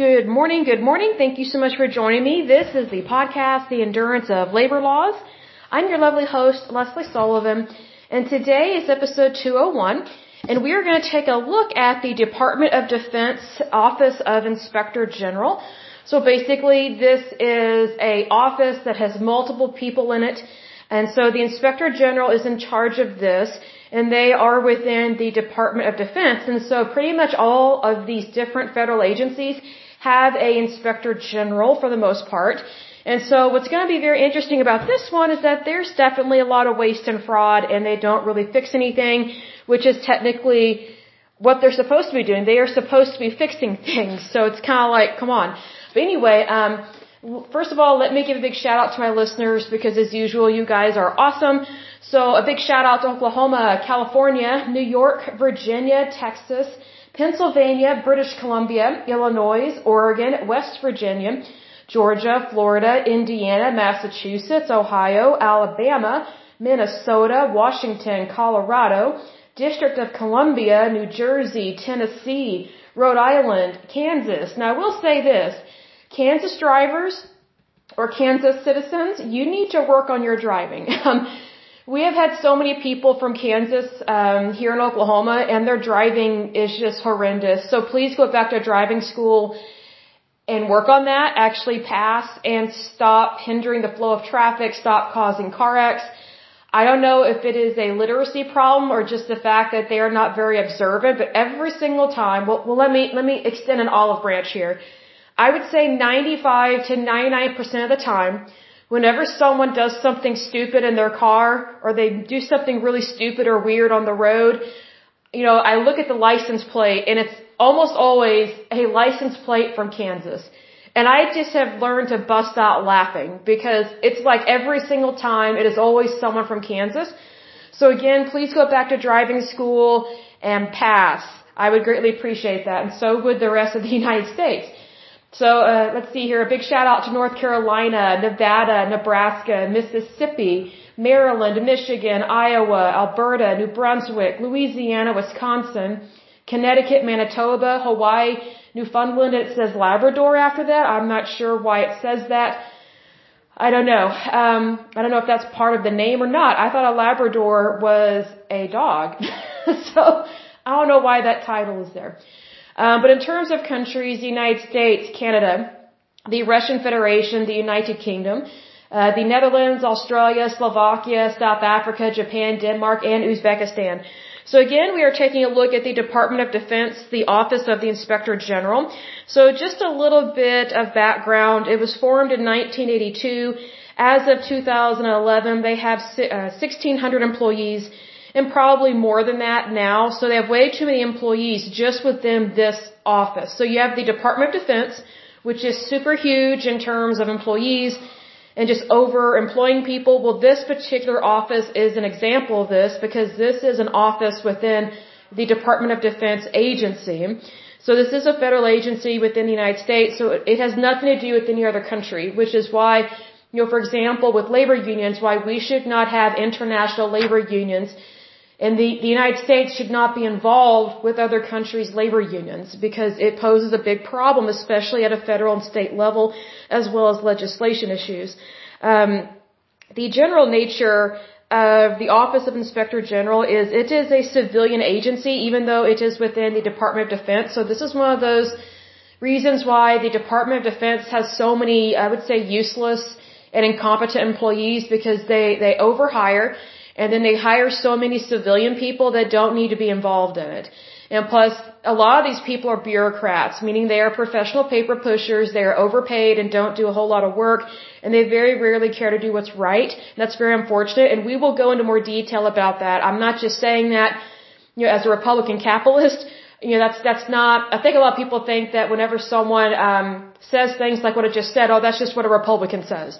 Good morning, good morning. Thank you so much for joining me. This is the podcast, The Endurance of Labor Laws. I'm your lovely host, Lesley Sullivan, and today is episode 201, and we are going to take a look at the Department of Defense Office of Inspector General. So basically, this is a office that has multiple people in it, and so the Inspector General is in charge of this and they are within the Department of Defense. And so pretty much all of these different federal agencies have a inspector general for the most part. And so what's going to be very interesting about this one is that there's definitely a lot of waste and fraud and they don't really fix anything, which is technically what they're supposed to be doing. They are supposed to be fixing things. So it's kind of like, come on. But anyway, um, First of all, let me give a big shout out to my listeners because as usual, you guys are awesome. So a big shout out to Oklahoma, California, New York, Virginia, Texas, Pennsylvania, British Columbia, Illinois, Oregon, West Virginia, Georgia, Florida, Indiana, Massachusetts, Ohio, Alabama, Minnesota, Washington, Colorado, District of Columbia, New Jersey, Tennessee, Rhode Island, Kansas. Now I will say this, Kansas drivers or Kansas citizens, you need to work on your driving. Um, We have had so many people from Kansas um, here in Oklahoma, and their driving is just horrendous. So please go back to driving school and work on that. Actually pass and stop hindering the flow of traffic. Stop causing car wrecks. I don't know if it is a literacy problem or just the fact that they are not very observant, but every single time, well, well let me let me extend an olive branch here. I would say 95 to 99% of the time, whenever someone does something stupid in their car or they do something really stupid or weird on the road, you know, I look at the license plate and it's almost always a license plate from Kansas. And I just have learned to bust out laughing because it's like every single time it is always someone from Kansas. So again, please go back to driving school and pass. I would greatly appreciate that and so would the rest of the United States. So uh, let's see here. A big shout out to North Carolina, Nevada, Nebraska, Mississippi, Maryland, Michigan, Iowa, Alberta, New Brunswick, Louisiana, Wisconsin, Connecticut, Manitoba, Hawaii, Newfoundland. It says Labrador after that. I'm not sure why it says that. I don't know. Um, I don't know if that's part of the name or not. I thought a Labrador was a dog. so I don't know why that title is there. Um, but in terms of countries, the United States, Canada, the Russian Federation, the United Kingdom, uh, the Netherlands, Australia, Slovakia, South Africa, Japan, Denmark, and Uzbekistan. So again, we are taking a look at the Department of Defense, the Office of the Inspector General. So just a little bit of background. It was formed in 1982. As of 2011, they have 1,600 uh, employees and probably more than that now. So they have way too many employees just within this office. So you have the Department of Defense, which is super huge in terms of employees and just over employing people. Well, this particular office is an example of this because this is an office within the Department of Defense agency. So this is a federal agency within the United States, so it has nothing to do with any other country, which is why, you know, for example, with labor unions, why we should not have international labor unions and the, the United States should not be involved with other countries' labor unions because it poses a big problem, especially at a federal and state level, as well as legislation issues. Um, the general nature of the Office of Inspector General is it is a civilian agency, even though it is within the Department of Defense. So this is one of those reasons why the Department of Defense has so many, I would say, useless and incompetent employees because they, they overhire and then they hire so many civilian people that don't need to be involved in it. And plus, a lot of these people are bureaucrats, meaning they are professional paper pushers, they are overpaid and don't do a whole lot of work, and they very rarely care to do what's right. That's very unfortunate, and we will go into more detail about that. I'm not just saying that, you know, as a Republican capitalist, you know, that's, that's not, I think a lot of people think that whenever someone, um, says things like what I just said, oh, that's just what a Republican says.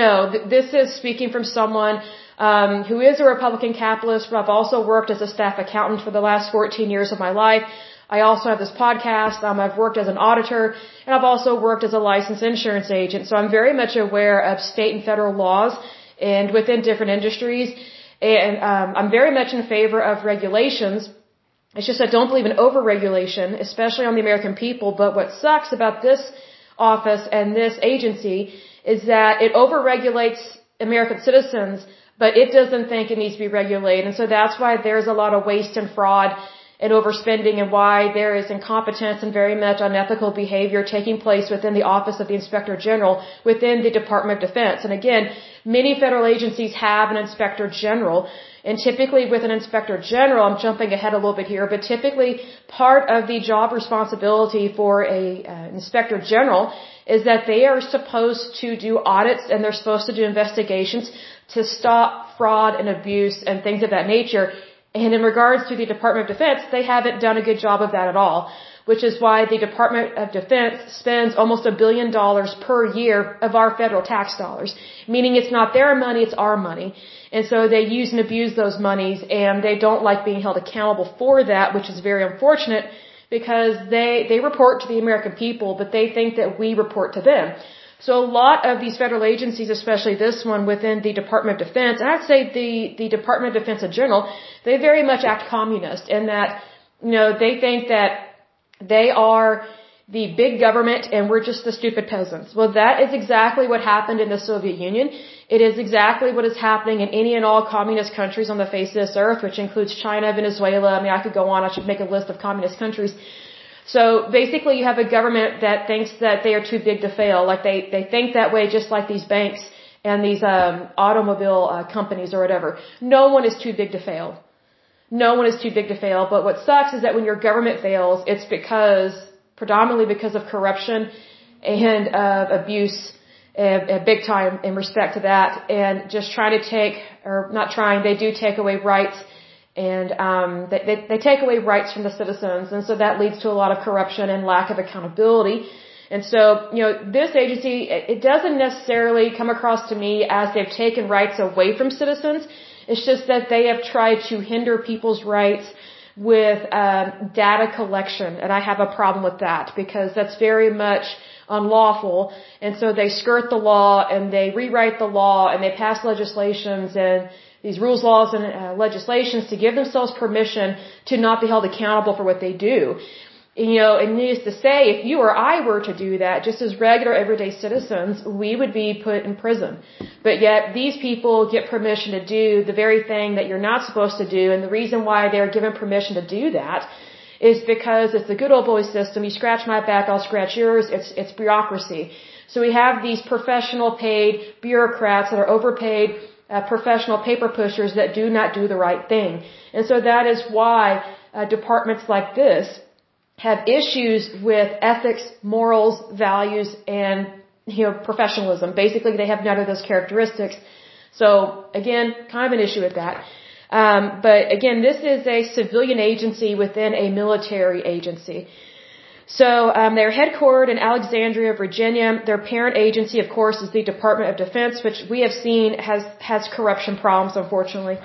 No, th- this is speaking from someone um, who is a Republican capitalist, but I've also worked as a staff accountant for the last 14 years of my life. I also have this podcast. Um, I've worked as an auditor, and I've also worked as a licensed insurance agent. So I'm very much aware of state and federal laws and within different industries. And um, I'm very much in favor of regulations It's just I don't believe in overregulation, especially on the American people. But what sucks about this office and this agency is that it overregulates American citizens, but it doesn't think it needs to be regulated. And so that's why there's a lot of waste and fraud and overspending and why there is incompetence and very much unethical behavior taking place within the Office of the Inspector General within the Department of Defense. And again, many federal agencies have an Inspector General. And typically with an Inspector General, I'm jumping ahead a little bit here, but typically part of the job responsibility for a uh, Inspector General is that they are supposed to do audits and they're supposed to do investigations to stop fraud and abuse and things of that nature and in regards to the Department of Defense, they haven't done a good job of that at all, which is why the Department of Defense spends almost a billion dollars per year of our federal tax dollars, meaning it's not their money, it's our money. And so they use and abuse those monies and they don't like being held accountable for that, which is very unfortunate because they, they report to the American people, but they think that we report to them. So a lot of these federal agencies, especially this one within the Department of Defense, and I'd say the, the Department of Defense in general, they very much act communist in that, you know, they think that they are the big government and we're just the stupid peasants. Well, that is exactly what happened in the Soviet Union. It is exactly what is happening in any and all communist countries on the face of this earth, which includes China, Venezuela. I mean, I could go on. I should make a list of communist countries. So basically you have a government that thinks that they are too big to fail. Like they, they think that way just like these banks and these um, automobile uh, companies or whatever. No one is too big to fail. No one is too big to fail. But what sucks is that when your government fails, it's because, predominantly because of corruption and uh, abuse uh, big time in respect to that and just trying to take, or not trying, they do take away rights and um, they, they, they take away rights from the citizens, and so that leads to a lot of corruption and lack of accountability. And so, you know, this agency, it doesn't necessarily come across to me as they've taken rights away from citizens. It's just that they have tried to hinder people's rights with um, data collection, and I have a problem with that because that's very much unlawful. And so they skirt the law and they rewrite the law and they pass legislations and these rules, laws, and uh, legislations to give themselves permission to not be held accountable for what they do. You know, and needless to say, if you or I were to do that, just as regular everyday citizens, we would be put in prison. But yet, these people get permission to do the very thing that you're not supposed to do, and the reason why they're given permission to do that is because it's the good old boy system. You scratch my back, I'll scratch yours. It's, it's bureaucracy. So we have these professional paid bureaucrats that are overpaid uh, professional paper pushers that do not do the right thing. And so that is why uh, departments like this have issues with ethics, morals, values, and you know professionalism. Basically, they have none of those characteristics. So again, kind of an issue with that. Um, but again, this is a civilian agency within a military agency. So um, they're headquartered in Alexandria, Virginia. Their parent agency, of course, is the Department of Defense, which we have seen has has corruption problems, unfortunately.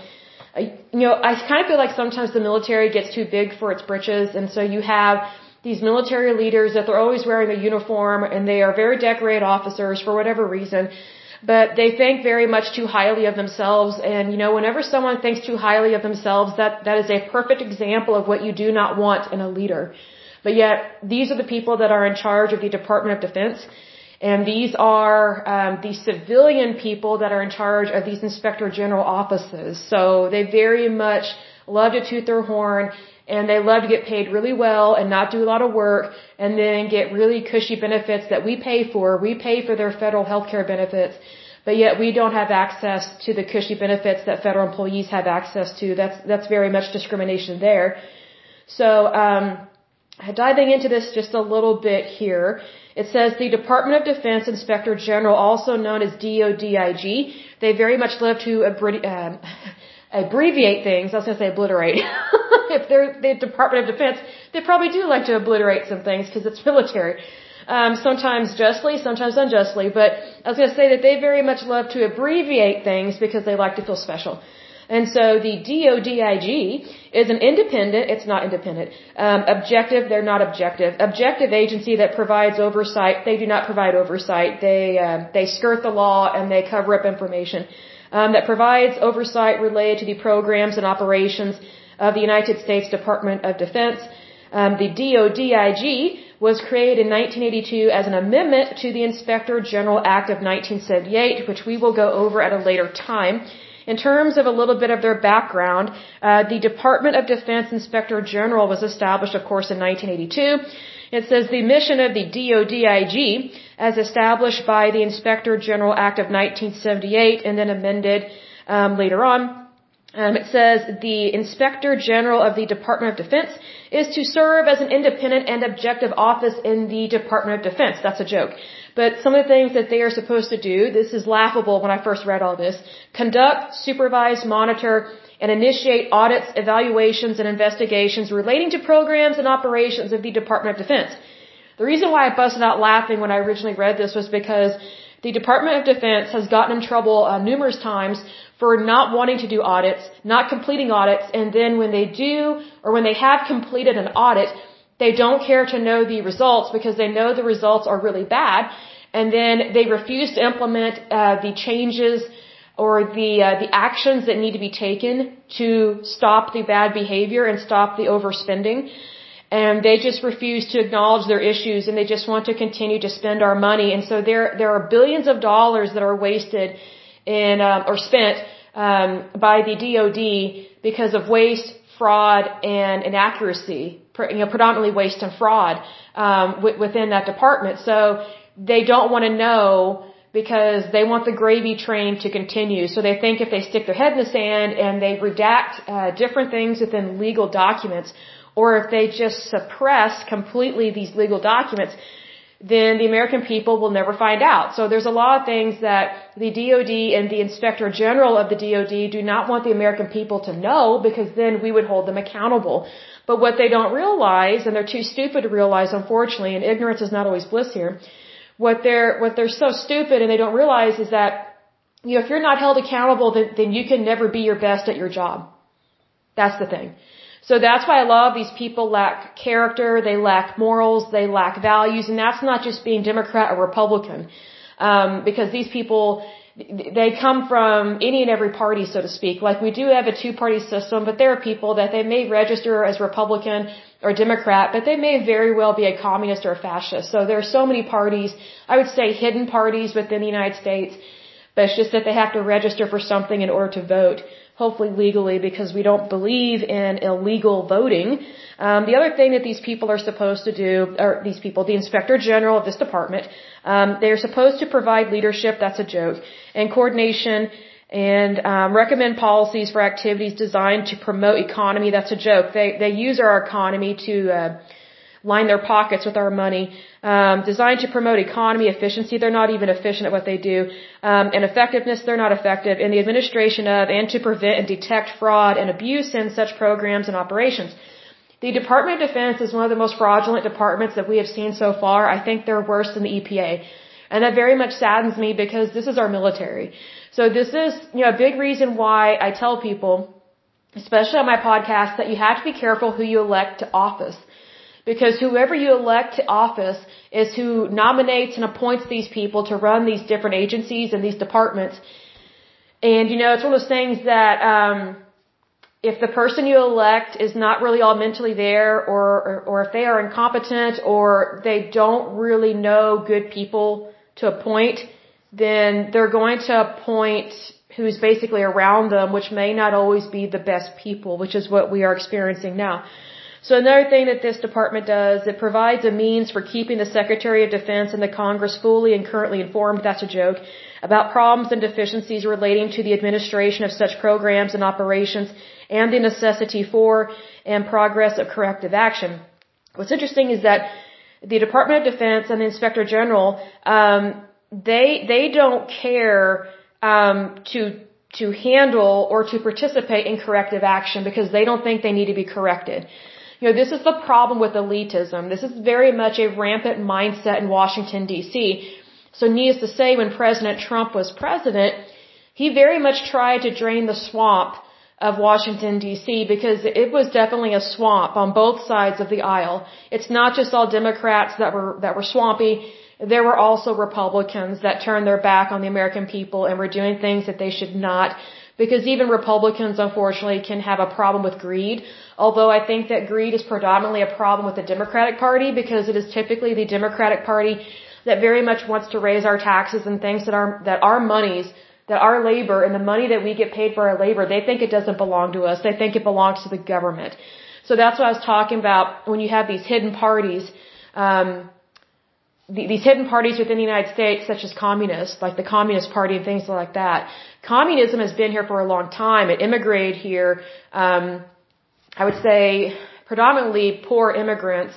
You know, I kind of feel like sometimes the military gets too big for its britches, and so you have these military leaders that they're always wearing a uniform, and they are very decorated officers for whatever reason. But they think very much too highly of themselves, and you know, whenever someone thinks too highly of themselves, that that is a perfect example of what you do not want in a leader. But yet, these are the people that are in charge of the Department of Defense. And these are um, the civilian people that are in charge of these inspector general offices. So they very much love to toot their horn and they love to get paid really well and not do a lot of work and then get really cushy benefits that we pay for. We pay for their federal health care benefits, but yet we don't have access to the cushy benefits that federal employees have access to. That's, that's very much discrimination there. So, um, diving into this just a little bit here, it says the Department of Defense Inspector General, also known as DODIG, they very much love to um, abbreviate things. I was going to say obliterate. if they're the Department of Defense, they probably do like to obliterate some things because it's military. Um, sometimes justly, sometimes unjustly, but I was going to say that they very much love to abbreviate things because they like to feel special. And so the DODIG is an independent, it's not independent, um, objective, they're not objective, objective agency that provides oversight, they do not provide oversight, they, uh, they skirt the law and they cover up information, um, that provides oversight related to the programs and operations of the United States Department of Defense. Um, the DODIG was created in 1982 as an amendment to the Inspector General Act of 1978, which we will go over at a later time. In terms of a little bit of their background, uh, the Department of Defense Inspector General was established, of course, in 1982. It says the mission of the DODIG, as established by the Inspector General Act of 1978 and then amended um, later on, um, it says the Inspector General of the Department of Defense is to serve as an independent and objective office in the Department of Defense. That's a joke. But some of the things that they are supposed to do, this is laughable when I first read all this, conduct, supervise, monitor, and initiate audits, evaluations, and investigations relating to programs and operations of the Department of Defense. The reason why I busted out laughing when I originally read this was because the Department of Defense has gotten in trouble uh, numerous times for not wanting to do audits, not completing audits, and then when they do, or when they have completed an audit, they don't care to know the results because they know the results are really bad, and then they refuse to implement uh, the changes or the uh, the actions that need to be taken to stop the bad behavior and stop the overspending. And they just refuse to acknowledge their issues, and they just want to continue to spend our money. And so there there are billions of dollars that are wasted in um, or spent um, by the DoD because of waste, fraud, and inaccuracy. You know, predominantly waste and fraud um, within that department. So they don't want to know because they want the gravy train to continue. So they think if they stick their head in the sand and they redact uh, different things within legal documents, or if they just suppress completely these legal documents, then the American people will never find out. So there's a lot of things that the DOD and the Inspector General of the DOD do not want the American people to know because then we would hold them accountable. But what they don't realize, and they're too stupid to realize, unfortunately, and ignorance is not always bliss here, what they're, what they're so stupid and they don't realize is that, you know, if you're not held accountable, then, then you can never be your best at your job. That's the thing. So that's why a lot of these people lack character, they lack morals, they lack values, and that's not just being Democrat or Republican. Um, because these people, they come from any and every party, so to speak. Like we do have a two-party system, but there are people that they may register as Republican or Democrat, but they may very well be a communist or a fascist. So there are so many parties, I would say hidden parties within the United States, but it's just that they have to register for something in order to vote hopefully legally because we don't believe in illegal voting. Um, the other thing that these people are supposed to do, or these people, the inspector general of this department, um, they are supposed to provide leadership. That's a joke, and coordination and um, recommend policies for activities designed to promote economy. That's a joke. They they use our economy to uh, line their pockets with our money. Um, designed to promote economy, efficiency, they're not even efficient at what they do. Um, and effectiveness, they're not effective in the administration of and to prevent and detect fraud and abuse in such programs and operations. The Department of Defense is one of the most fraudulent departments that we have seen so far. I think they're worse than the EPA. And that very much saddens me because this is our military. So this is, you know, a big reason why I tell people, especially on my podcast, that you have to be careful who you elect to office. Because whoever you elect to office is who nominates and appoints these people to run these different agencies and these departments. And you know, it's one of those things that um, if the person you elect is not really all mentally there, or, or or if they are incompetent, or they don't really know good people to appoint, then they're going to appoint who's basically around them, which may not always be the best people, which is what we are experiencing now. So another thing that this department does, it provides a means for keeping the Secretary of Defense and the Congress fully and currently informed, that's a joke, about problems and deficiencies relating to the administration of such programs and operations and the necessity for and progress of corrective action. What's interesting is that the Department of Defense and the Inspector General, um, they they don't care um, to to handle or to participate in corrective action because they don't think they need to be corrected. You know, this is the problem with elitism. This is very much a rampant mindset in Washington DC. So needless to say, when President Trump was president, he very much tried to drain the swamp of Washington DC because it was definitely a swamp on both sides of the aisle. It's not just all Democrats that were that were swampy. There were also Republicans that turned their back on the American people and were doing things that they should not because even Republicans, unfortunately, can have a problem with greed. Although I think that greed is predominantly a problem with the Democratic Party because it is typically the Democratic Party that very much wants to raise our taxes and thinks that our, that our monies, that our labor and the money that we get paid for our labor, they think it doesn't belong to us. They think it belongs to the government. So that's what I was talking about when you have these hidden parties, um, these hidden parties within the United States, such as communists, like the Communist Party and things like that. Communism has been here for a long time. It immigrated here, um, I would say, predominantly poor immigrants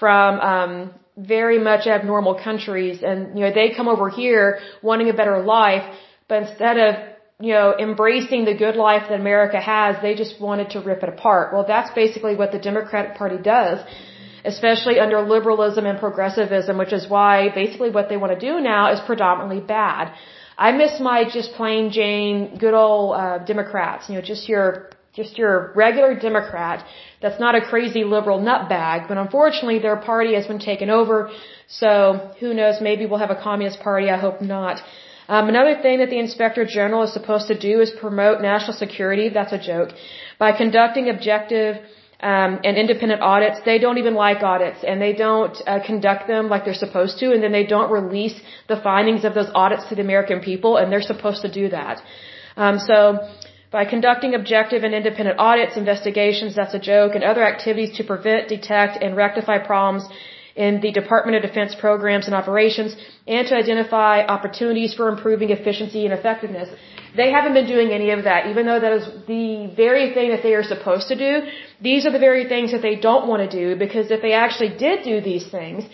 from um, very much abnormal countries, and you know they come over here wanting a better life, but instead of you know embracing the good life that America has, they just wanted to rip it apart. Well, that's basically what the Democratic Party does especially under liberalism and progressivism, which is why basically what they want to do now is predominantly bad. I miss my just plain Jane, good old uh, Democrats. You know, just your just your regular Democrat that's not a crazy liberal nutbag. But unfortunately, their party has been taken over. So who knows? Maybe we'll have a communist party. I hope not. Um, another thing that the inspector general is supposed to do is promote national security. That's a joke. By conducting objective um, and independent audits, they don't even like audits and they don't uh, conduct them like they're supposed to and then they don't release the findings of those audits to the American people and they're supposed to do that. Um, so by conducting objective and independent audits, investigations, that's a joke, and other activities to prevent, detect, and rectify problems in the Department of Defense programs and operations and to identify opportunities for improving efficiency and effectiveness. They haven't been doing any of that, even though that is the very thing that they are supposed to do. These are the very things that they don't want to do because if they actually did do these things,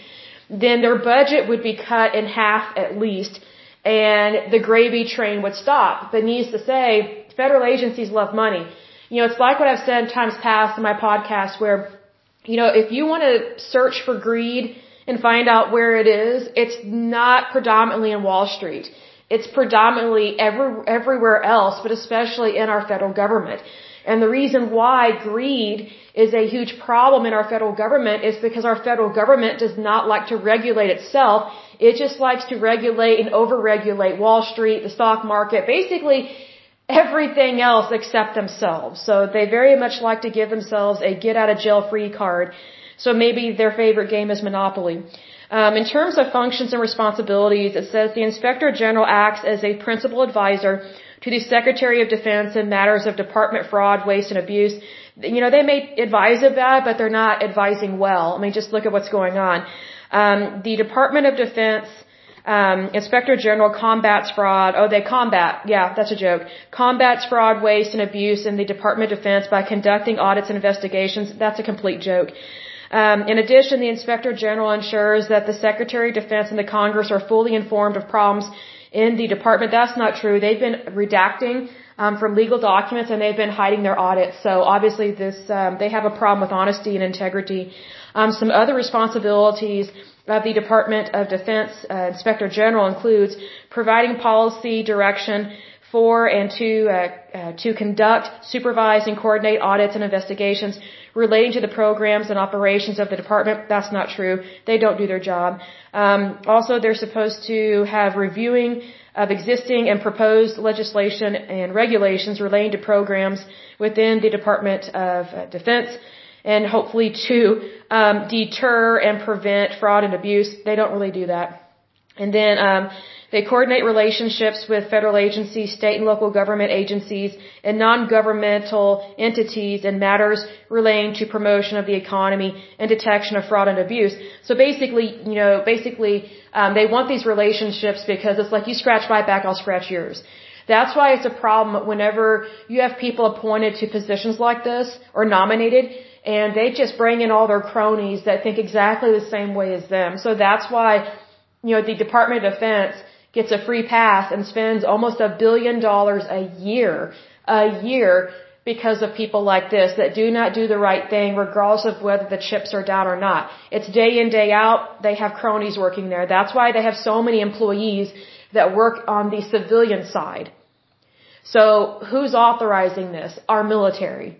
then their budget would be cut in half at least and the gravy train would stop. But needs to say, federal agencies love money. You know, it's like what I've said times past in my podcast where, you know, if you want to search for greed and find out where it is, it's not predominantly in Wall Street. It's predominantly every, everywhere else, but especially in our federal government. And the reason why greed is a huge problem in our federal government is because our federal government does not like to regulate itself. It just likes to regulate and overregulate Wall Street, the stock market, basically everything else except themselves. So they very much like to give themselves a get out of jail free card. So maybe their favorite game is Monopoly. Um, in terms of functions and responsibilities, it says the Inspector General acts as a principal advisor to the Secretary of Defense in matters of department fraud, waste, and abuse. You know, they may advise about, but they're not advising well. I mean, just look at what's going on. Um, the Department of Defense um, Inspector General combats fraud. Oh, they combat. Yeah, that's a joke. Combats fraud, waste, and abuse in the Department of Defense by conducting audits and investigations. That's a complete joke. Um, in addition, the Inspector General ensures that the Secretary of Defense and the Congress are fully informed of problems in the department. That's not true. They've been redacting um, from legal documents and they've been hiding their audits. So obviously, this um, they have a problem with honesty and integrity. Um, some other responsibilities of the Department of Defense uh, Inspector General includes providing policy direction for and to uh, uh, to conduct, supervise, and coordinate audits and investigations relating to the programs and operations of the department. That's not true. They don't do their job. Um, also, they're supposed to have reviewing of existing and proposed legislation and regulations relating to programs within the Department of uh, Defense and hopefully to um, deter and prevent fraud and abuse. They don't really do that. And then um, they coordinate relationships with federal agencies, state and local government agencies, and non-governmental entities in matters relating to promotion of the economy and detection of fraud and abuse. So basically, you know, basically, um, they want these relationships because it's like you scratch my back, I'll scratch yours. That's why it's a problem whenever you have people appointed to positions like this or nominated and they just bring in all their cronies that think exactly the same way as them. So that's why, you know, the Department of Defense gets a free pass and spends almost a billion dollars a year, a year, because of people like this that do not do the right thing regardless of whether the chips are down or not. It's day in, day out. They have cronies working there. That's why they have so many employees that work on the civilian side. So who's authorizing this? Our military.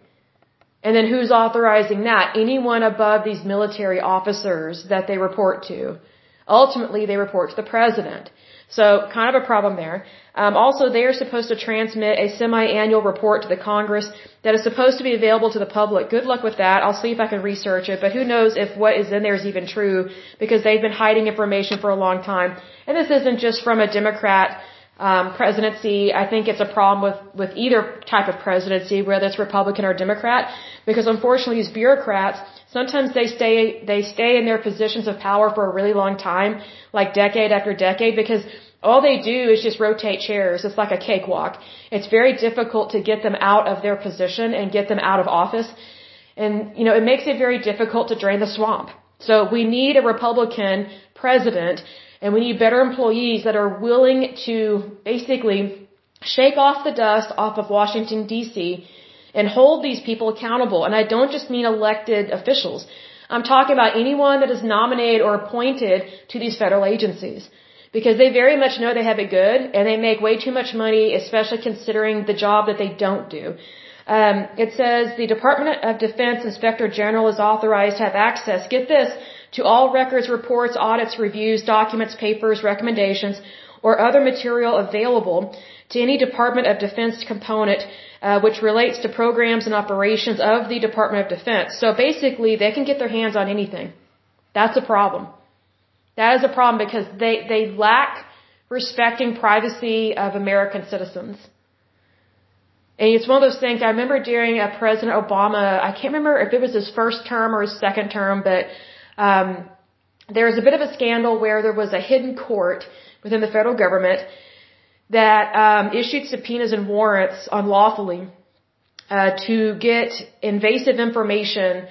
And then who's authorizing that? Anyone above these military officers that they report to. Ultimately, they report to the president. So, kind of a problem there. Um, also, they are supposed to transmit a semi-annual report to the Congress that is supposed to be available to the public. Good luck with that. I'll see if I can research it, but who knows if what is in there is even true because they've been hiding information for a long time. And this isn't just from a Democrat um, presidency. I think it's a problem with with either type of presidency, whether it's Republican or Democrat, because unfortunately these bureaucrats sometimes they stay they stay in their positions of power for a really long time, like decade after decade, because all they do is just rotate chairs. It's like a cakewalk. It's very difficult to get them out of their position and get them out of office. And, you know, it makes it very difficult to drain the swamp. So we need a Republican president and we need better employees that are willing to basically shake off the dust off of Washington DC and hold these people accountable. And I don't just mean elected officials. I'm talking about anyone that is nominated or appointed to these federal agencies because they very much know they have it good and they make way too much money, especially considering the job that they don't do. Um, it says the Department of Defense Inspector General is authorized to have access, get this, to all records, reports, audits, reviews, documents, papers, recommendations, or other material available to any Department of Defense component uh, which relates to programs and operations of the Department of Defense. So basically, they can get their hands on anything. That's a problem. That is a problem because they, they lack respecting privacy of American citizens. And it's one of those things, I remember during uh, President Obama, I can't remember if it was his first term or his second term, but um, there was a bit of a scandal where there was a hidden court within the federal government that um, issued subpoenas and warrants unlawfully uh, to get invasive information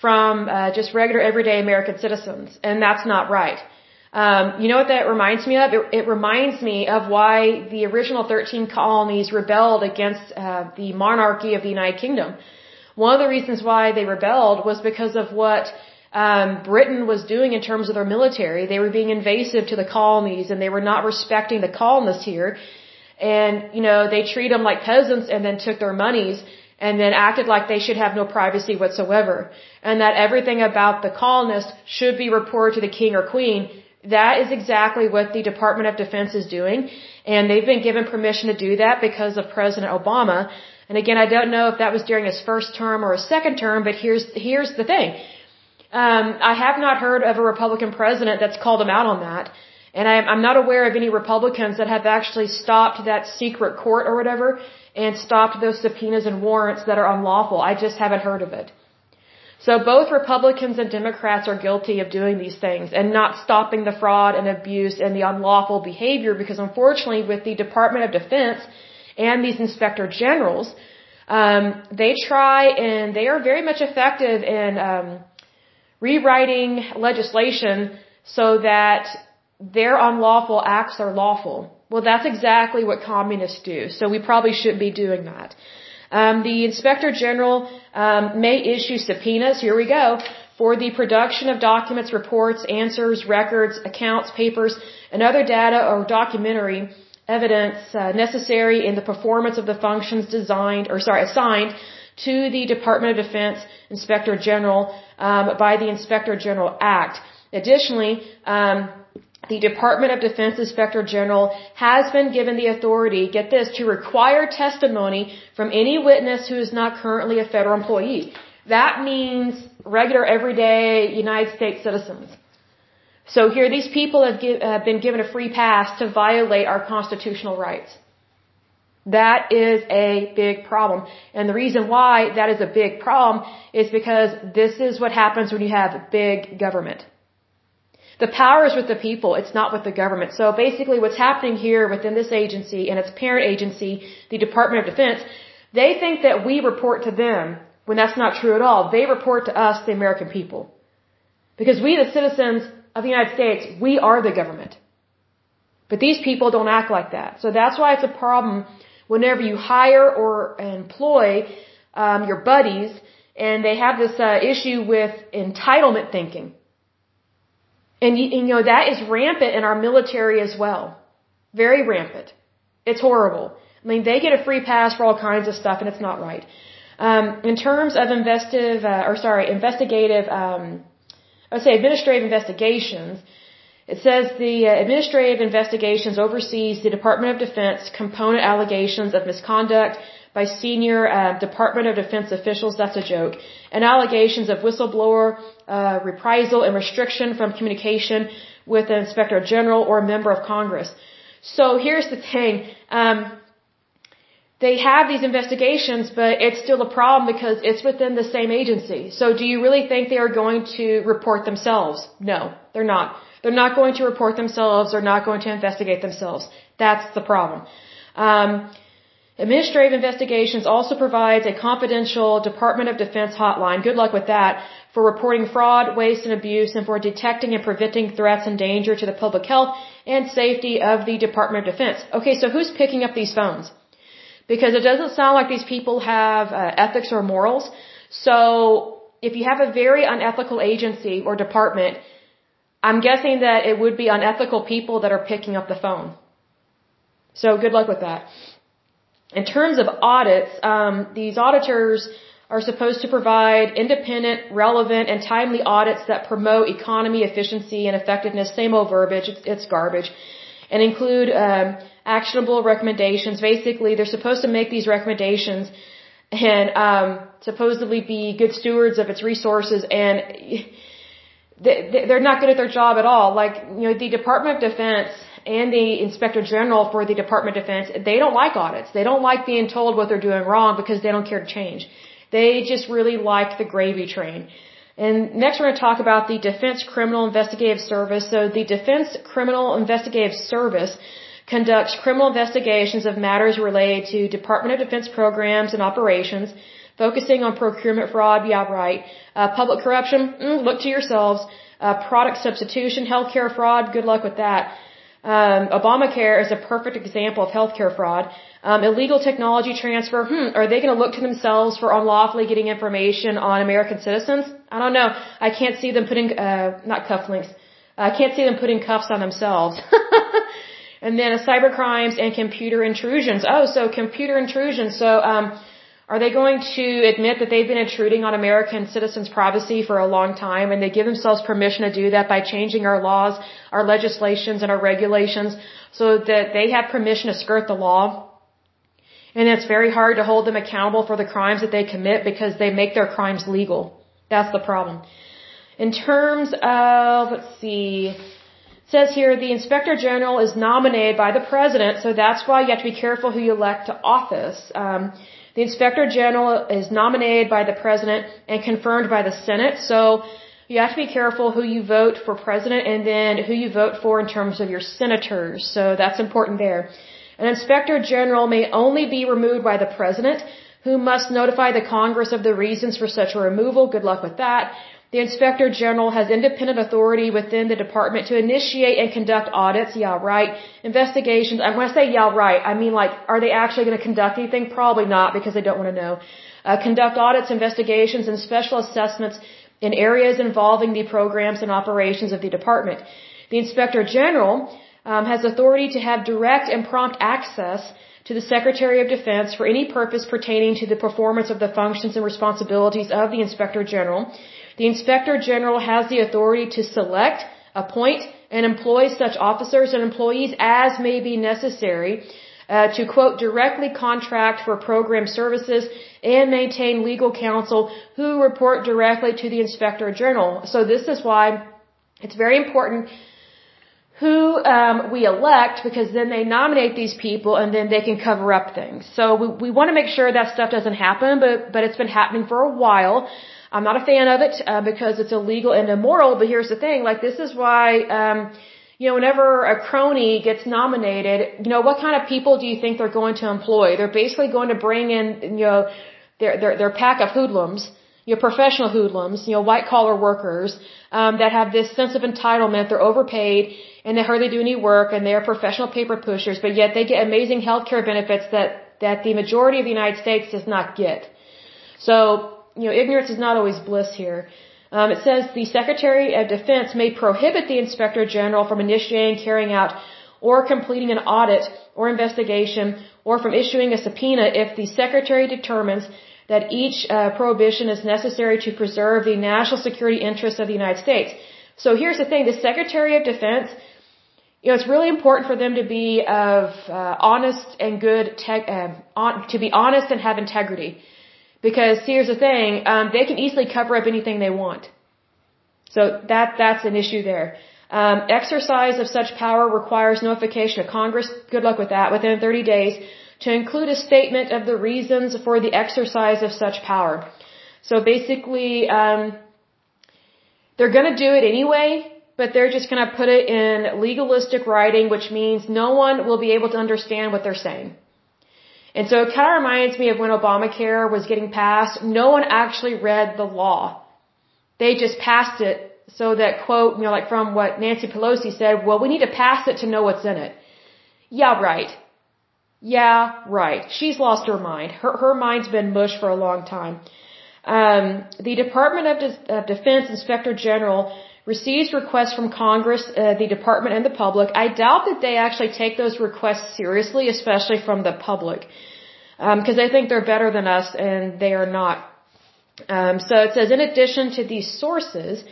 from uh, just regular everyday American citizens, and that's not right. Um, you know what that reminds me of? It, it, reminds me of why the original 13 colonies rebelled against uh, the monarchy of the United Kingdom. One of the reasons why they rebelled was because of what um, Britain was doing in terms of their military. They were being invasive to the colonies, and they were not respecting the colonists here. And you know they treat them like peasants, and then took their monies and then acted like they should have no privacy whatsoever, and that everything about the colonists should be reported to the king or queen. That is exactly what the Department of Defense is doing, and they've been given permission to do that because of President Obama. And again, I don't know if that was during his first term or his second term, but here's here's the thing. Um, I have not heard of a Republican president that's called him out on that. And I, I'm not aware of any Republicans that have actually stopped that secret court or whatever and stopped those subpoenas and warrants that are unlawful. I just haven't heard of it. So both Republicans and Democrats are guilty of doing these things and not stopping the fraud and abuse and the unlawful behavior because unfortunately with the Department of Defense and these inspector generals, um, they try and they are very much effective in um, rewriting legislation so that their unlawful acts are lawful. Well, that's exactly what communists do. So we probably shouldn't be doing that. Um, the Inspector General um, may issue subpoenas. Here we go. For the production of documents, reports, answers, records, accounts, papers, and other data or documentary evidence uh, necessary in the performance of the functions designed or sorry assigned to the Department of Defense Inspector General um, by the Inspector General Act. Additionally, um, the Department of Defense Inspector General has been given the authority, get this, to require testimony from any witness who is not currently a federal employee. That means regular, everyday United States citizens. So here, these people have give, uh, been given a free pass to violate our constitutional rights. That is a big problem. And the reason why that is a big problem is because this is what happens when you have big government. The power is with the people, it's not with the government. So basically what's happening here within this agency and its parent agency, the Department of Defense, they think that we report to them when that's not true at all. They report to us, the American people. Because we, the citizens of the United States, we are the government. But these people don't act like that. So that's why it's a problem whenever you hire or employ um, your buddies and they have this uh, issue with entitlement thinking. And you, you know, that is rampant in our military as well. Very rampant. It's horrible. I mean, they get a free pass for all kinds of stuff and it's not right. Um, in terms of investive, uh, or sorry, investigative, um, I would say administrative investigations, It says the uh, administrative investigations oversees the Department of Defense component allegations of misconduct by senior uh, Department of Defense officials. That's a joke. And allegations of whistleblower uh, reprisal and restriction from communication with an inspector general or a member of Congress. So here's the thing. Um, they have these investigations, but it's still a problem because it's within the same agency. So do you really think they are going to report themselves? No, they're not. They're not going to report themselves. They're not going to investigate themselves. That's the problem. Um, administrative investigations also provides a confidential Department of Defense hotline. Good luck with that for reporting fraud, waste, and abuse, and for detecting and preventing threats and danger to the public health and safety of the Department of Defense. Okay, so who's picking up these phones? because it doesn't sound like these people have uh, ethics or morals. So if you have a very unethical agency or department, I'm guessing that it would be unethical people that are picking up the phone. So good luck with that. In terms of audits, um, these auditors are supposed to provide independent, relevant, and timely audits that promote economy, efficiency, and effectiveness. Same old verbiage. It's, it's garbage. And include um, actionable recommendations. Basically, they're supposed to make these recommendations and um, supposedly be good stewards of its resources, and they're not good at their job at all. Like you know, the Department of Defense and the Inspector General for the Department of Defense, they don't like audits. They don't like being told what they're doing wrong because they don't care to change. They just really like the gravy train. And next we're going to talk about the Defense Criminal Investigative Service. So the Defense Criminal Investigative Service conducts criminal investigations of matters related to Department of Defense programs and operations, focusing on procurement fraud, yeah, right. Uh, public corruption, mm, look to yourselves. Uh, product substitution, healthcare fraud, good luck with that. Um, Obamacare is a perfect example of healthcare fraud. Um, illegal technology transfer, hmm, are they going to look to themselves for unlawfully getting information on American citizens? I don't know. I can't see them putting, uh, not cufflinks. I can't see them putting cuffs on themselves. And then cyber crimes and computer intrusions. Oh, so computer intrusions. So, um, are they going to admit that they've been intruding on American citizens' privacy for a long time and they give themselves permission to do that by changing our laws, our legislations, and our regulations so that they have permission to skirt the law? And it's very hard to hold them accountable for the crimes that they commit because they make their crimes legal. That's the problem. In terms of, let's see, says here the inspector general is nominated by the president, so that's why you have to be careful who you elect to office. Um, the inspector general is nominated by the president and confirmed by the Senate, so you have to be careful who you vote for president and then who you vote for in terms of your senators. So that's important there. An inspector general may only be removed by the president, who must notify the Congress of the reasons for such a removal. Good luck with that. The Inspector General has independent authority within the department to initiate and conduct audits. Yeah, right. Investigations. And when I say yeah, right, I mean like, are they actually going to conduct anything? Probably not because they don't want to know. Uh, conduct audits, investigations, and special assessments in areas involving the programs and operations of the department. The Inspector General um, has authority to have direct and prompt access to the Secretary of Defense for any purpose pertaining to the performance of the functions and responsibilities of the Inspector General the Inspector General has the authority to select, appoint, and employ such officers and employees as may be necessary uh, to, quote, directly contract for program services and maintain legal counsel who report directly to the Inspector General. So this is why it's very important who um, we elect because then they nominate these people and then they can cover up things. So we, we want to make sure that stuff doesn't happen, but but it's been happening for a while. I'm not a fan of it uh, because it's illegal and immoral. But here's the thing: like this is why, um, you know, whenever a crony gets nominated, you know, what kind of people do you think they're going to employ? They're basically going to bring in, you know, their their their pack of hoodlums, you know, professional hoodlums, you know, white collar workers um, that have this sense of entitlement. They're overpaid and they hardly do any work, and they're professional paper pushers, but yet they get amazing health care benefits that that the majority of the United States does not get. So you know, ignorance is not always bliss here. Um, it says the Secretary of Defense may prohibit the Inspector General from initiating, carrying out, or completing an audit or investigation, or from issuing a subpoena if the Secretary determines that each uh, prohibition is necessary to preserve the national security interests of the United States. So here's the thing, the Secretary of Defense, you know, it's really important for them to be of uh, honest and good, te- uh, on, to be honest and have integrity. Because here's the thing, um, they can easily cover up anything they want. So that, that's an issue there. Um, exercise of such power requires notification of Congress. Good luck with that. Within 30 days, to include a statement of the reasons for the exercise of such power. So basically, um, they're going to do it anyway, but they're just going to put it in legalistic writing, which means no one will be able to understand what they're saying. And so it kind of reminds me of when Obamacare was getting passed. No one actually read the law. They just passed it so that quote, you know, like from what Nancy Pelosi said, well, we need to pass it to know what's in it. Yeah, right. Yeah, right. She's lost her mind. Her, her mind's been mush for a long time. Um, the Department of, De- of Defense Inspector General receives requests from Congress, uh, the department, and the public. I doubt that they actually take those requests seriously, especially from the public, because um, they think they're better than us, and they are not. Um, so it says, in addition to these sources,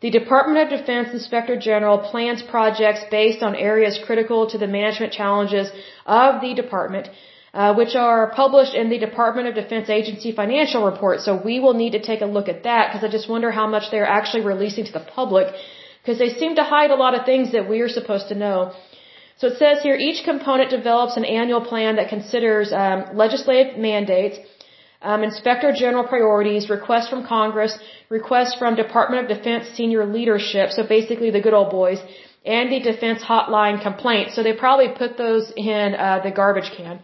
the Department of Defense Inspector General plans projects based on areas critical to the management challenges of the department, uh, which are published in the Department of Defense Agency financial report. So we will need to take a look at that because I just wonder how much they're actually releasing to the public because they seem to hide a lot of things that we are supposed to know. So it says here each component develops an annual plan that considers um, legislative mandates, um, Inspector General priorities, requests from Congress, requests from Department of Defense senior leadership, so basically the good old boys, and the Defense Hotline complaint. So they probably put those in uh, the garbage can.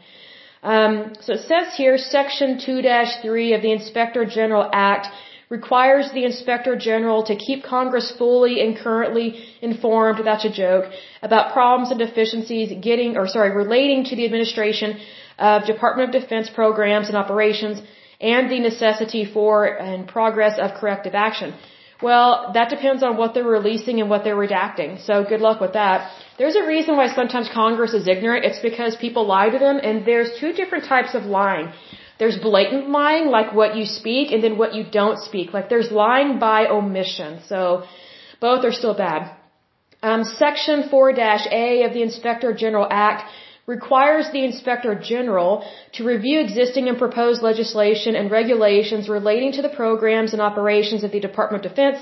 Um, so it says here, Section 2-3 of the Inspector General Act requires the Inspector General to keep Congress fully and currently informed, that's a joke, about problems and deficiencies getting, or sorry, relating to the administration of Department of Defense programs and operations and the necessity for and progress of corrective action. Well, that depends on what they're releasing and what they're redacting. So good luck with that. There's a reason why sometimes Congress is ignorant. It's because people lie to them and there's two different types of lying. There's blatant lying, like what you speak, and then what you don't speak. Like there's lying by omission. So both are still bad. Um, Section 4-A of the Inspector General Act requires the Inspector General to review existing and proposed legislation and regulations relating to the programs and operations of the Department of Defense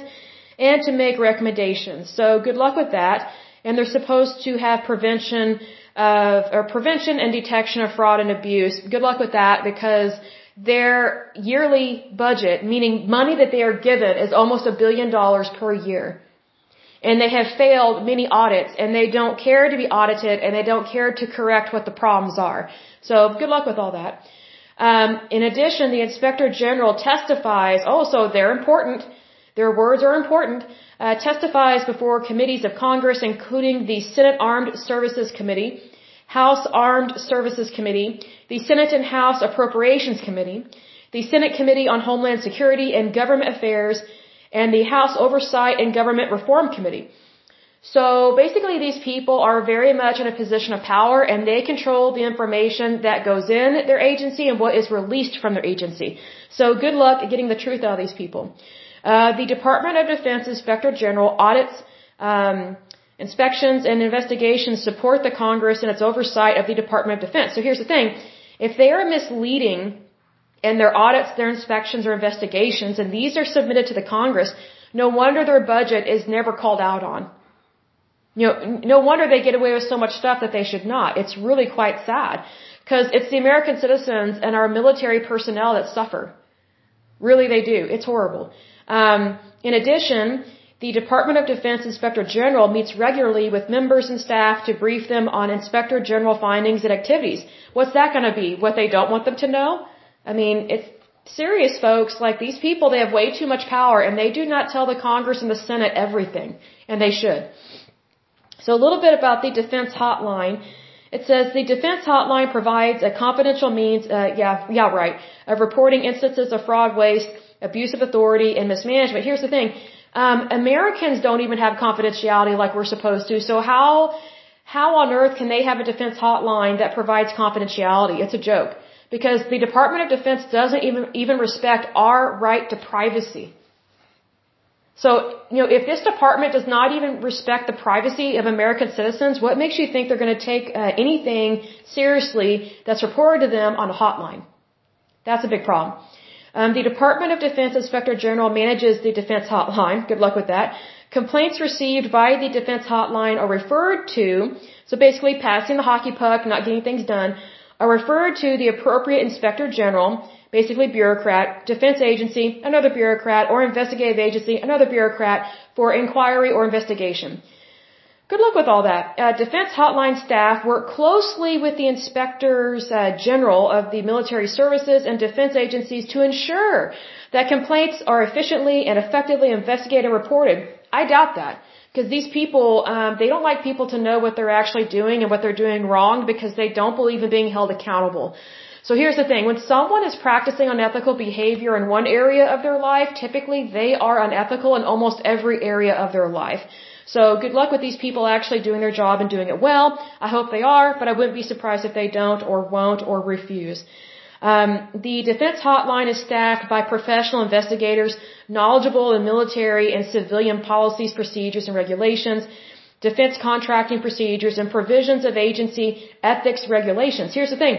and to make recommendations. So good luck with that. And they're supposed to have prevention of, or prevention and detection of fraud and abuse. Good luck with that because their yearly budget, meaning money that they are given, is almost a billion dollars per year and they have failed many audits and they don't care to be audited and they don't care to correct what the problems are. So good luck with all that. Um, in addition, the Inspector General testifies, oh, they're important, their words are important, uh, testifies before committees of Congress, including the Senate Armed Services Committee, House Armed Services Committee, the Senate and House Appropriations Committee, the Senate Committee on Homeland Security and Government Affairs, and the House Oversight and Government Reform Committee. So basically these people are very much in a position of power and they control the information that goes in their agency and what is released from their agency. So good luck getting the truth out of these people. Uh, the Department of Defense Inspector General audits, um, inspections and investigations support the Congress in its oversight of the Department of Defense. So here's the thing. If they are misleading in their audits, their inspections or investigations, and these are submitted to the Congress, no wonder their budget is never called out on. You know, no wonder they get away with so much stuff that they should not. It's really quite sad. Because it's the American citizens and our military personnel that suffer. Really, they do. It's horrible. Um, in addition, the Department of Defense Inspector General meets regularly with members and staff to brief them on Inspector General findings and activities. What's that going to be? What they don't want them to know? I mean, it's serious folks, like these people, they have way too much power and they do not tell the Congress and the Senate everything. And they should. So a little bit about the defense hotline. It says the defense hotline provides a confidential means, uh, yeah, yeah, right, of reporting instances of fraud, waste, abuse of authority, and mismanagement. Here's the thing. Um, Americans don't even have confidentiality like we're supposed to. So how, how on earth can they have a defense hotline that provides confidentiality? It's a joke because the Department of Defense doesn't even, even respect our right to privacy. So, you know, if this department does not even respect the privacy of American citizens, what makes you think they're going to take uh, anything seriously that's reported to them on a hotline? That's a big problem. Um, the Department of Defense Inspector General manages the defense hotline. Good luck with that. Complaints received by the defense hotline are referred to, so basically passing the hockey puck, not getting things done, are referred to the appropriate inspector general basically bureaucrat, defense agency, another bureaucrat, or investigative agency, another bureaucrat for inquiry or investigation. Good luck with all that. Uh, defense hotline staff work closely with the inspectors uh, general of the military services and defense agencies to ensure that complaints are efficiently and effectively investigated and reported. I doubt that because these people um, they don't like people to know what they're actually doing and what they're doing wrong because they don't believe in being held accountable. So here's the thing. When someone is practicing unethical behavior in one area of their life, typically they are unethical in almost every area of their life. So good luck with these people actually doing their job and doing it well. I hope they are, but I wouldn't be surprised if they don't or won't or refuse. Um, the defense hotline is staffed by professional investigators knowledgeable in military and civilian policies, procedures, and regulations, defense contracting procedures, and provisions of agency ethics regulations. Here's the thing.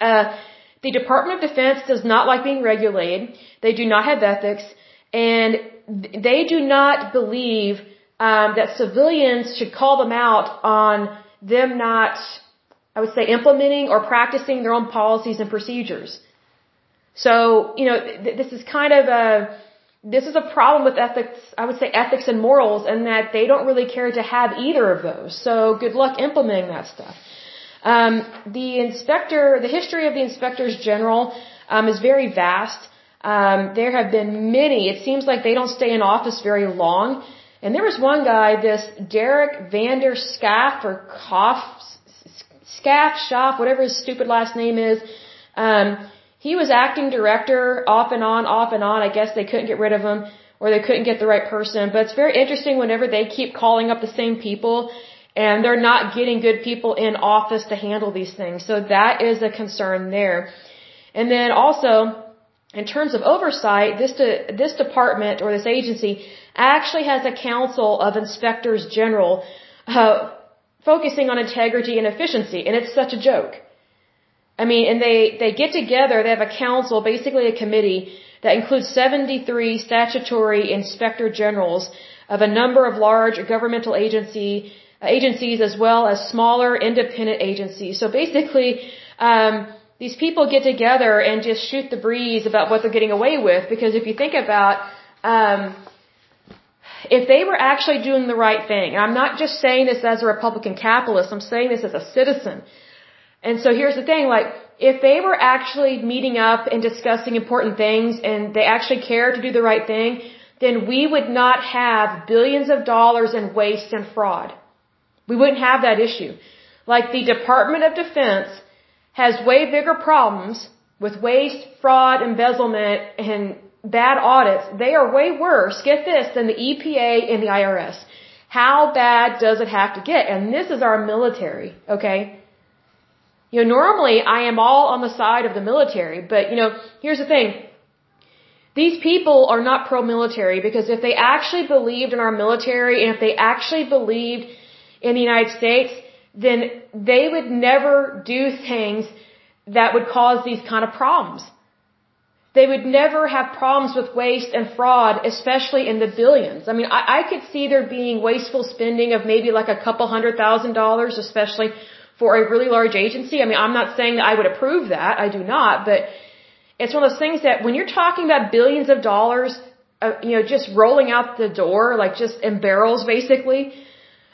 Uh, the Department of Defense does not like being regulated. They do not have ethics, and they do not believe um, that civilians should call them out on them not, I would say, implementing or practicing their own policies and procedures. So, you know, th- this is kind of a, this is a problem with ethics, I would say ethics and morals, and that they don't really care to have either of those. So good luck implementing that stuff. Um, the inspector, the history of the inspectors general um, is very vast. Um, there have been many. It seems like they don't stay in office very long. And there was one guy, this Derek Vander Schaaf or Koff, Schaaf, Schaaf, whatever his stupid last name is. Um, he was acting director off and on, off and on. I guess they couldn't get rid of him or they couldn't get the right person. But it's very interesting whenever they keep calling up the same people and they're not getting good people in office to handle these things. So that is a concern there. And then also, in terms of oversight, this de- this department or this agency actually has a council of inspectors general uh, focusing on integrity and efficiency, and it's such a joke. I mean, and they they get together. They have a council, basically a committee that includes 73 statutory inspector generals of a number of large governmental agency agencies as well as smaller independent agencies. So basically, um, these people get together and just shoot the breeze about what they're getting away with. Because if you think about, um, if they were actually doing the right thing, and I'm not just saying this as a Republican capitalist, I'm saying this as a citizen. And so here's the thing, like, if they were actually meeting up and discussing important things and they actually care to do the right thing, then we would not have billions of dollars in waste and fraud. We wouldn't have that issue. Like the Department of Defense has way bigger problems with waste, fraud, embezzlement, and bad audits. They are way worse, get this, than the EPA and the IRS. How bad does it have to get? And this is our military, okay? You know, normally I am all on the side of the military, but you know, here's the thing. These people are not pro-military because if they actually believed in our military and if they actually believed in the United States, then they would never do things that would cause these kind of problems. They would never have problems with waste and fraud, especially in the billions. I mean, I, I could see there being wasteful spending of maybe like a couple hundred thousand dollars, especially for a really large agency. I mean, I'm not saying that I would approve that. I do not, but it's one of those things that when you're talking about billions of dollars, uh, you know, just rolling out the door, like just in barrels basically,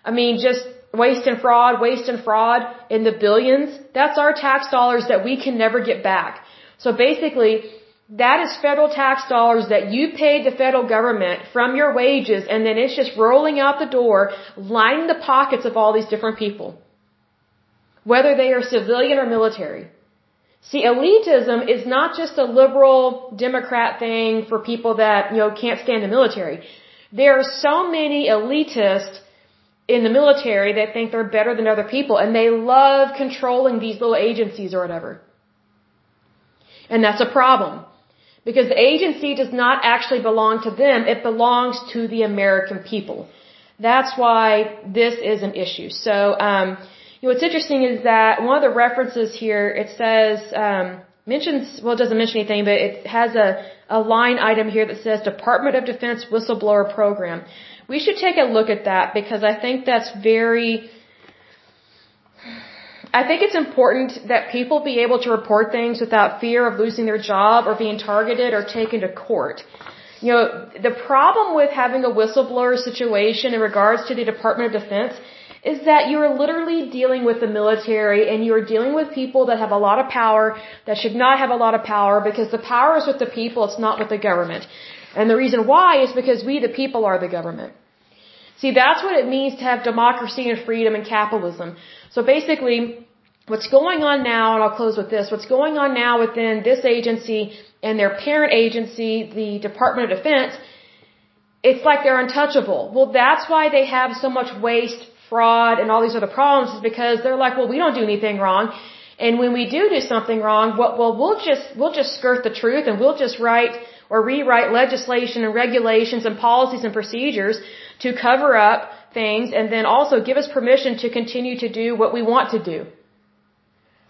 I mean, just waste and fraud, waste and fraud in the billions, that's our tax dollars that we can never get back. So basically, that is federal tax dollars that you paid the federal government from your wages and then it's just rolling out the door, lining the pockets of all these different people. Whether they are civilian or military. See, elitism is not just a liberal Democrat thing for people that, you know, can't stand the military. There are so many elitists in the military that think they're better than other people and they love controlling these little agencies or whatever. And that's a problem. Because the agency does not actually belong to them, it belongs to the American people. That's why this is an issue. So, um, you know, what's interesting is that one of the references here, it says, um, mentions, well, it doesn't mention anything, but it has a, a line item here that says Department of Defense Whistleblower Program. We should take a look at that because I think that's very, I think it's important that people be able to report things without fear of losing their job or being targeted or taken to court. You know, the problem with having a whistleblower situation in regards to the Department of Defense is that you are literally dealing with the military and you are dealing with people that have a lot of power that should not have a lot of power because the power is with the people, it's not with the government. And the reason why is because we, the people, are the government. See, that's what it means to have democracy and freedom and capitalism. So basically, what's going on now, and I'll close with this, what's going on now within this agency and their parent agency, the Department of Defense, it's like they're untouchable. Well, that's why they have so much waste, fraud, and all these other problems is because they're like, well, we don't do anything wrong. And when we do do something wrong, well, well, we'll just, we'll just skirt the truth and we'll just write or rewrite legislation and regulations and policies and procedures to cover up things and then also give us permission to continue to do what we want to do.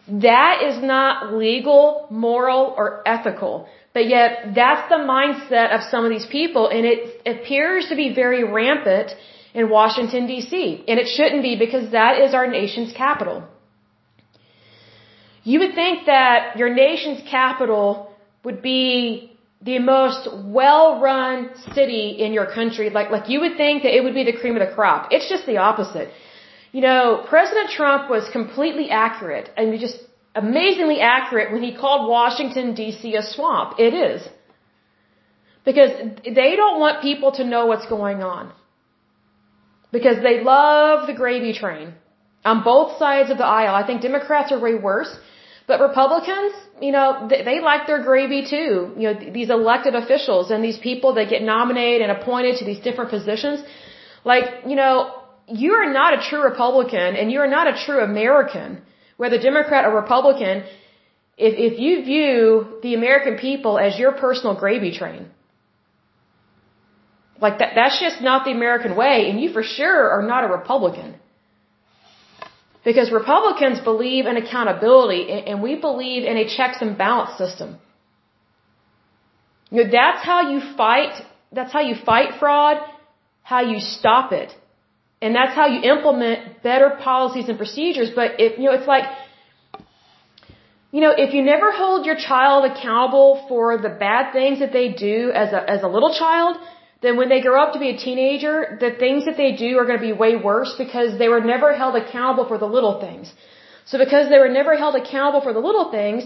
That is not legal, moral, or ethical. But yet, that's the mindset of some of these people, and it appears to be very rampant in Washington, D.C. And it shouldn't be because that is our nation's capital. You would think that your nation's capital would be the most well-run city in your country. Like, like you would think that it would be the cream of the crop. It's just the opposite. You know, President Trump was completely accurate and just amazingly accurate when he called Washington DC a swamp. It is. Because they don't want people to know what's going on. Because they love the gravy train on both sides of the aisle. I think Democrats are way worse. But Republicans, you know, they, they like their gravy too. You know, these elected officials and these people that get nominated and appointed to these different positions. Like, you know, you are not a true Republican and you are not a true American, whether Democrat or Republican, if, if you view the American people as your personal gravy train. Like that, that's just not the American way and you for sure are not a Republican. Because Republicans believe in accountability and we believe in a checks and balance system. You know, that's how you fight, that's how you fight fraud, how you stop it. And that's how you implement better policies and procedures. But if, you know, it's like, you know, if you never hold your child accountable for the bad things that they do as a, as a little child, then when they grow up to be a teenager, the things that they do are going to be way worse because they were never held accountable for the little things. So because they were never held accountable for the little things,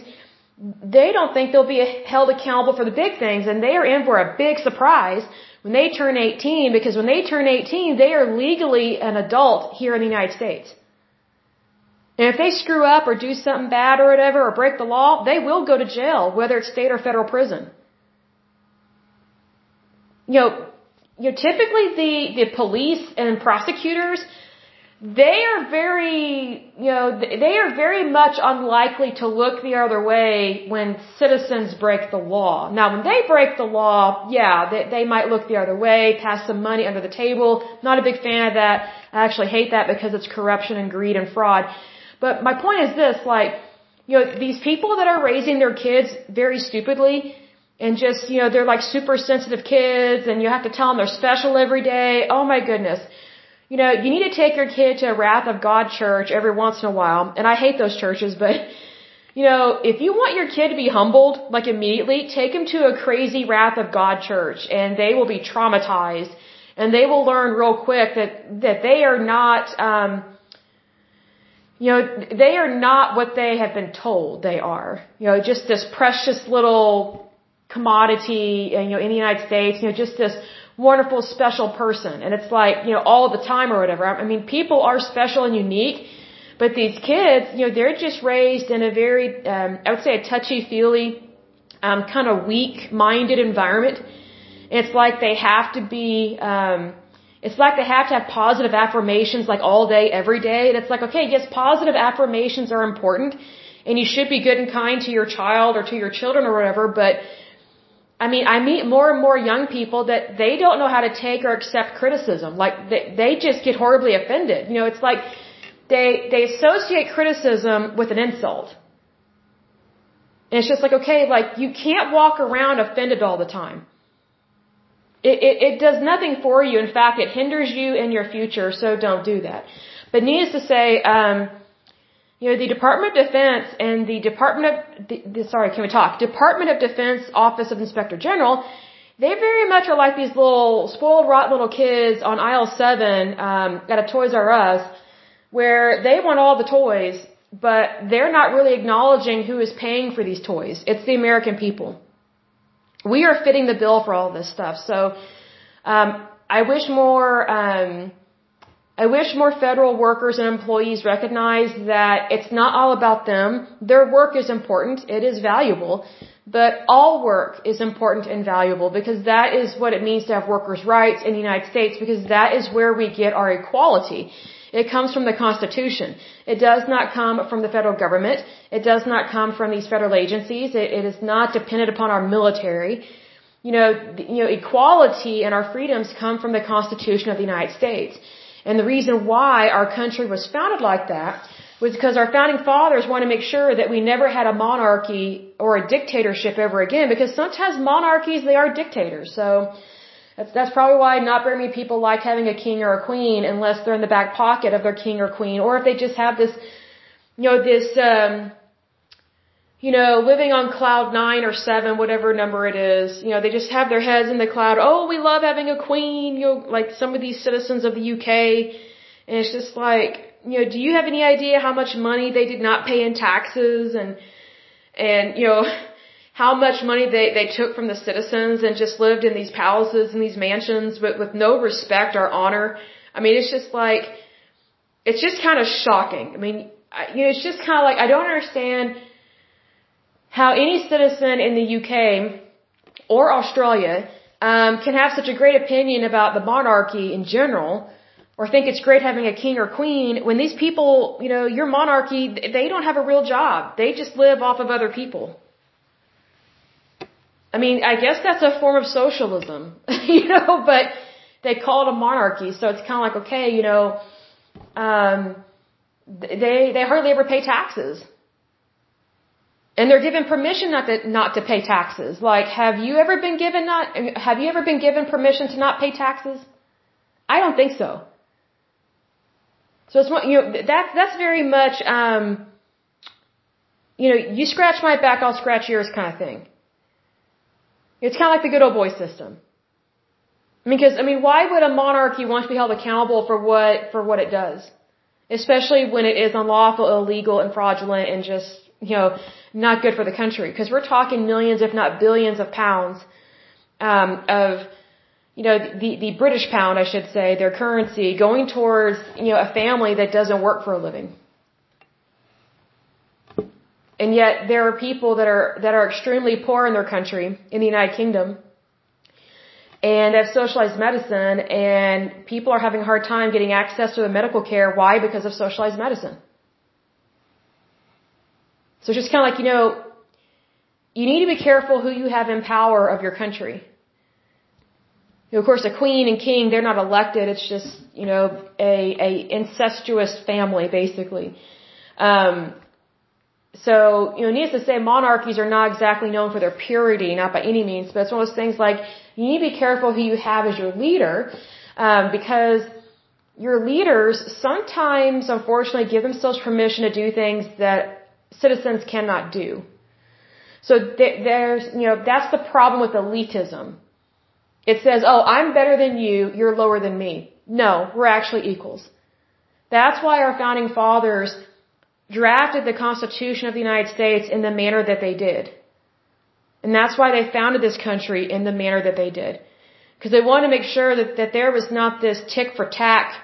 they don't think they'll be held accountable for the big things and they are in for a big surprise when they turn 18 because when they turn 18, they are legally an adult here in the United States. And if they screw up or do something bad or whatever or break the law, they will go to jail, whether it's state or federal prison. You know, you know, typically the, the police and prosecutors, they are very, you know, they are very much unlikely to look the other way when citizens break the law. Now, when they break the law, yeah, they, they might look the other way, pass some money under the table. Not a big fan of that. I actually hate that because it's corruption and greed and fraud. But my point is this, like, you know, these people that are raising their kids very stupidly and just, you know, they're like super sensitive kids and you have to tell them they're special every day. Oh my goodness. You know, you need to take your kid to a Wrath of God church every once in a while. And I hate those churches, but, you know, if you want your kid to be humbled, like immediately, take him to a crazy Wrath of God church and they will be traumatized and they will learn real quick that, that they are not, um, you know, they are not what they have been told they are. You know, just this precious little commodity, you know, in the United States, you know, just this wonderful, special person. And it's like, you know, all the time or whatever. I mean, people are special and unique, but these kids, you know, they're just raised in a very, um, I would say a touchy-feely, um, kind of weak-minded environment. It's like they have to be, um, it's like they have to have positive affirmations like all day, every day. And it's like, okay, yes, positive affirmations are important and you should be good and kind to your child or to your children or whatever, but I mean, I meet more and more young people that they don't know how to take or accept criticism. Like they, they just get horribly offended. You know, it's like they they associate criticism with an insult. And it's just like, okay, like you can't walk around offended all the time. It, it, it does nothing for you. In fact, it hinders you in your future, so don't do that. But needless to say, um, you know, the Department of Defense and the Department of, the, the, sorry, can we talk? Department of Defense Office of Inspector General, they very much are like these little spoiled, rotten little kids on aisle seven um, at a Toys R Us, where they want all the toys, but they're not really acknowledging who is paying for these toys. It's the American people. We are fitting the bill for all this stuff. So, um, I wish more. Um, I wish more federal workers and employees recognize that it's not all about them. Their work is important. It is valuable. But all work is important and valuable because that is what it means to have workers' rights in the United States because that is where we get our equality. It comes from the Constitution. It does not come from the federal government. It does not come from these federal agencies. it, it is not dependent upon our military. You know, you know, equality and our freedoms come from the Constitution of the United States. And the reason why our country was founded like that was because our founding fathers wanted to make sure that we never had a monarchy or a dictatorship ever again because sometimes monarchies, they are dictators. So that's, that's probably why not very many people like having a king or a queen unless they're in the back pocket of their king or queen or if they just have this, you know, this, um, you know, living on cloud nine or seven, whatever number it is, you know, they just have their heads in the cloud. Oh, we love having a queen, you know, like some of these citizens of the UK. And it's just like, you know, do you have any idea how much money they did not pay in taxes and, and, you know, how much money they, they took from the citizens and just lived in these palaces and these mansions but with no respect or honor. I mean, it's just like, it's just kind of shocking. I mean, I, you know, it's just kind of like, I don't understand how any citizen in the UK or Australia um, can have such a great opinion about the monarchy in general, or think it's great having a king or queen when these people, you know, your monarchy, they don't have a real job. They just live off of other people. I mean, I guess that's a form of socialism, you know, but they call it a monarchy, so it's kind of like, okay, you know, um, they they hardly ever pay taxes. And they're given permission not to not to pay taxes. Like, have you ever been given not have you ever been given permission to not pay taxes? I don't think so. So it's you know that's that's very much um, you know you scratch my back I'll scratch yours kind of thing. It's kind of like the good old boy system. Because I mean, why would a monarchy want to be held accountable for what for what it does, especially when it is unlawful, illegal, and fraudulent, and just you know, not good for the country because we're talking millions, if not billions of pounds um, of, you know, the, the British pound, I should say, their currency going towards, you know, a family that doesn't work for a living. And yet there are people that are, that are extremely poor in their country, in the United Kingdom, and have socialized medicine and people are having a hard time getting access to the medical care. Why? Because of socialized medicine. So just kind of like, you know, you need to be careful who you have in power of your country. You know, of course, a queen and king, they're not elected. It's just, you know, a, a incestuous family, basically. Um, so, you know, needless to say, monarchies are not exactly known for their purity, not by any means, but it's one of those things like you need to be careful who you have as your leader, um, because your leaders sometimes, unfortunately, give themselves permission to do things that citizens cannot do. So there's, you know, that's the problem with elitism. It says, oh, I'm better than you, you're lower than me. No, we're actually equals. That's why our founding fathers drafted the Constitution of the United States in the manner that they did. And that's why they founded this country in the manner that they did. Because they wanted to make sure that, that there was not this tick for tack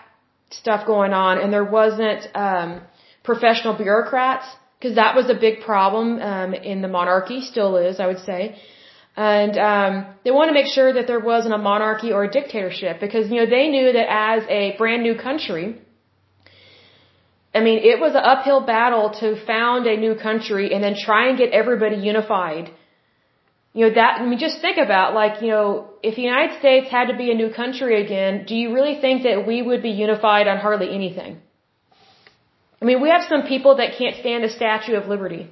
stuff going on and there wasn't um, professional bureaucrats because that was a big problem um, in the monarchy, still is, I would say. And um, they want to make sure that there wasn't a monarchy or a dictatorship because you know they knew that as a brand new country, I mean it was an uphill battle to found a new country and then try and get everybody unified. You know, that, I mean, just think about, like, you know, if the United States had to be a new country again, do you really think that we would be unified on hardly anything? I mean, we have some people that can't stand the Statue of Liberty.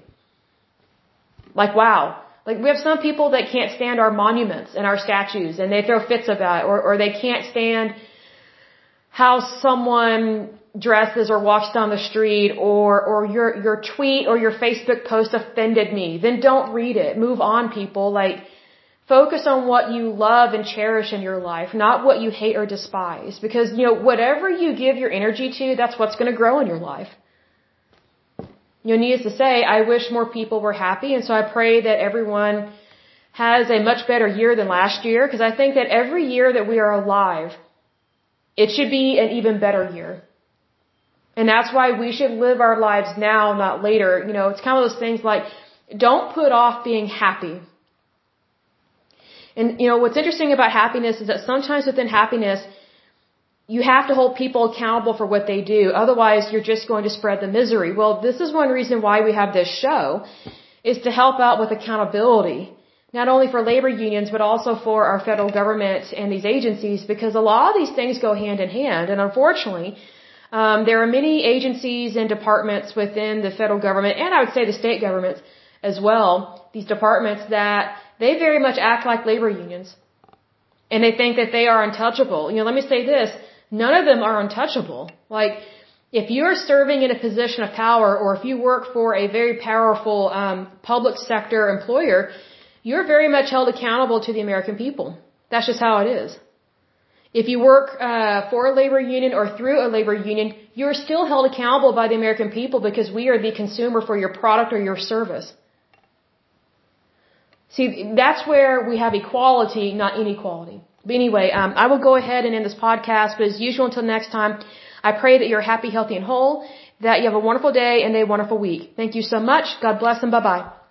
Like, wow. Like, we have some people that can't stand our monuments and our statues, and they throw fits about it, or, or they can't stand how someone dresses or walks down the street or or your your tweet or your Facebook post offended me, then don't read it. Move on, people. Like focus on what you love and cherish in your life, not what you hate or despise. Because you know whatever you give your energy to, that's what's going to grow in your life. You know, needless to say, I wish more people were happy, and so I pray that everyone has a much better year than last year. Because I think that every year that we are alive, it should be an even better year. And that's why we should live our lives now, not later. You know, it's kind of those things like, don't put off being happy. And, you know, what's interesting about happiness is that sometimes within happiness, you have to hold people accountable for what they do. Otherwise, you're just going to spread the misery. Well, this is one reason why we have this show, is to help out with accountability. Not only for labor unions, but also for our federal government and these agencies, because a lot of these things go hand in hand. And unfortunately, um, there are many agencies and departments within the federal government, and I would say the state governments as well, these departments that they very much act like labor unions. And they think that they are untouchable. You know, let me say this, none of them are untouchable. Like, if you're serving in a position of power or if you work for a very powerful um, public sector employer, you're very much held accountable to the American people. That's just how it is. If you work uh, for a labor union or through a labor union, you're still held accountable by the American people because we are the consumer for your product or your service. See, that's where we have equality, not inequality. But anyway, um, I will go ahead and end this podcast. But as usual, until next time, I pray that you're happy, healthy, and whole. That you have a wonderful day and a wonderful week. Thank you so much. God bless and bye bye.